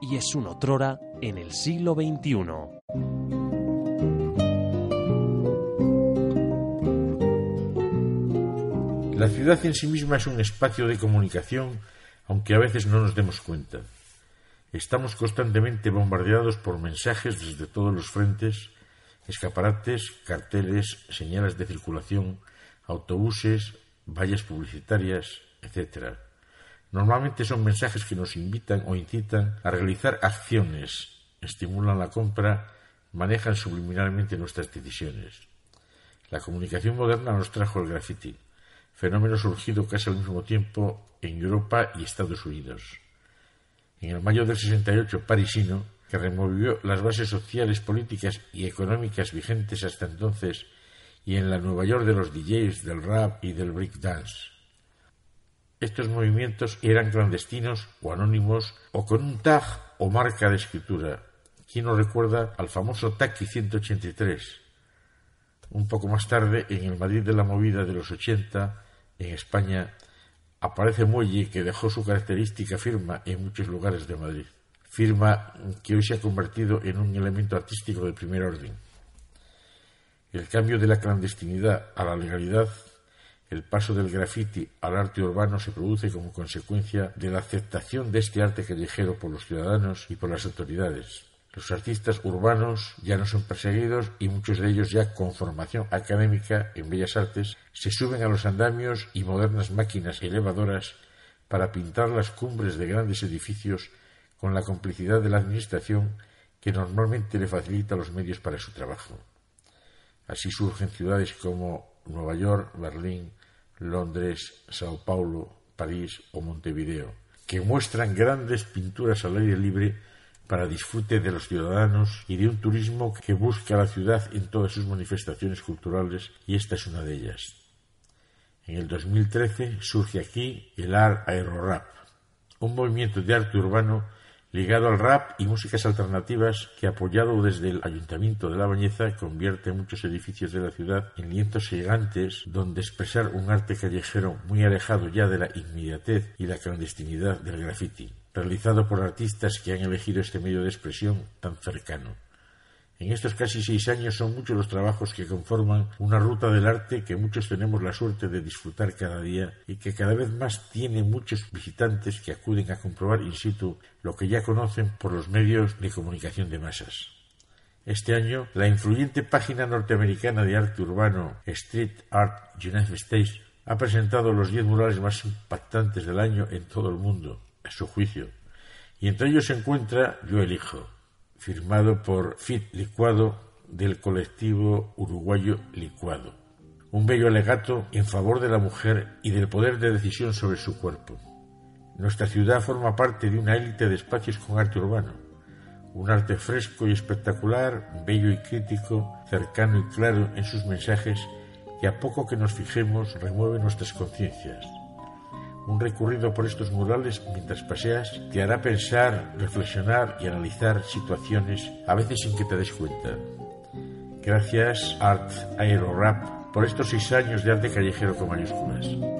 y es un otrora en el siglo XXI. La ciudad en sí misma es un espacio de comunicación, aunque a veces no nos demos cuenta. Estamos constantemente bombardeados por mensajes desde todos los frentes, escaparates, carteles, señales de circulación, autobuses, vallas publicitarias, etc. Normalmente son mensajes que nos invitan o incitan a realizar acciones, estimulan la compra, manejan subliminalmente nuestras decisiones. La comunicación moderna nos trajo el graffiti, fenómeno surgido casi al mismo tiempo en Europa y Estados Unidos. En el mayo del 68 parisino, que removió las bases sociales, políticas y económicas vigentes hasta entonces, y en la Nueva York de los DJs, del rap y del breakdance. Estos movimientos eran clandestinos o anónimos o con un tag o marca de escritura. ¿Quién nos recuerda al famoso Taki 183? Un poco más tarde, en el Madrid de la movida de los 80, en España, aparece Muelle que dejó su característica firma en muchos lugares de Madrid. Firma que hoy se ha convertido en un elemento artístico de primer orden. El cambio de la clandestinidad a la legalidad el paso del graffiti al arte urbano se produce como consecuencia de la aceptación de este arte callejero por los ciudadanos y por las autoridades. Los artistas urbanos ya no son perseguidos y muchos de ellos ya con formación académica en bellas artes se suben a los andamios y modernas máquinas elevadoras para pintar las cumbres de grandes edificios con la complicidad de la Administración que normalmente le facilita los medios para su trabajo. Así surgen ciudades como Nueva York, Berlín, Londres, Sao Paulo, París o Montevideo, que muestran grandes pinturas al aire libre para disfrute de los ciudadanos y de un turismo que busca la ciudad en todas sus manifestaciones culturales y esta es una de ellas. En el 2013 surge aquí el Art Aero Rap, un movimiento de arte urbano ligado al rap y músicas alternativas que, apoyado desde el Ayuntamiento de La Bañeza, convierte muchos edificios de la ciudad en lienzos gigantes donde expresar un arte callejero muy alejado ya de la inmediatez y la clandestinidad del graffiti, realizado por artistas que han elegido este medio de expresión tan cercano. En estos casi seis años son muchos los trabajos que conforman una ruta del arte que muchos tenemos la suerte de disfrutar cada día y que cada vez más tiene muchos visitantes que acuden a comprobar in situ lo que ya conocen por los medios de comunicación de masas. Este año, la influyente página norteamericana de arte urbano Street Art United States ha presentado los diez murales más impactantes del año en todo el mundo, a su juicio, y entre ellos se encuentra Yo elijo, firmado por Fit Licuado del colectivo uruguayo Licuado. Un bello alegato en favor de la mujer y del poder de decisión sobre su cuerpo. Nuestra ciudad forma parte de una élite de espacios con arte urbano, un arte fresco y espectacular, bello y crítico, cercano y claro en sus mensajes que a poco que nos fijemos remueve nuestras conciencias. Un recorrido por estos murales mientras paseas te hará pensar, reflexionar y analizar situaciones a veces sin que te des cuenta. Gracias Art Aero Rap por estos seis años de arte callejero con mayúsculas.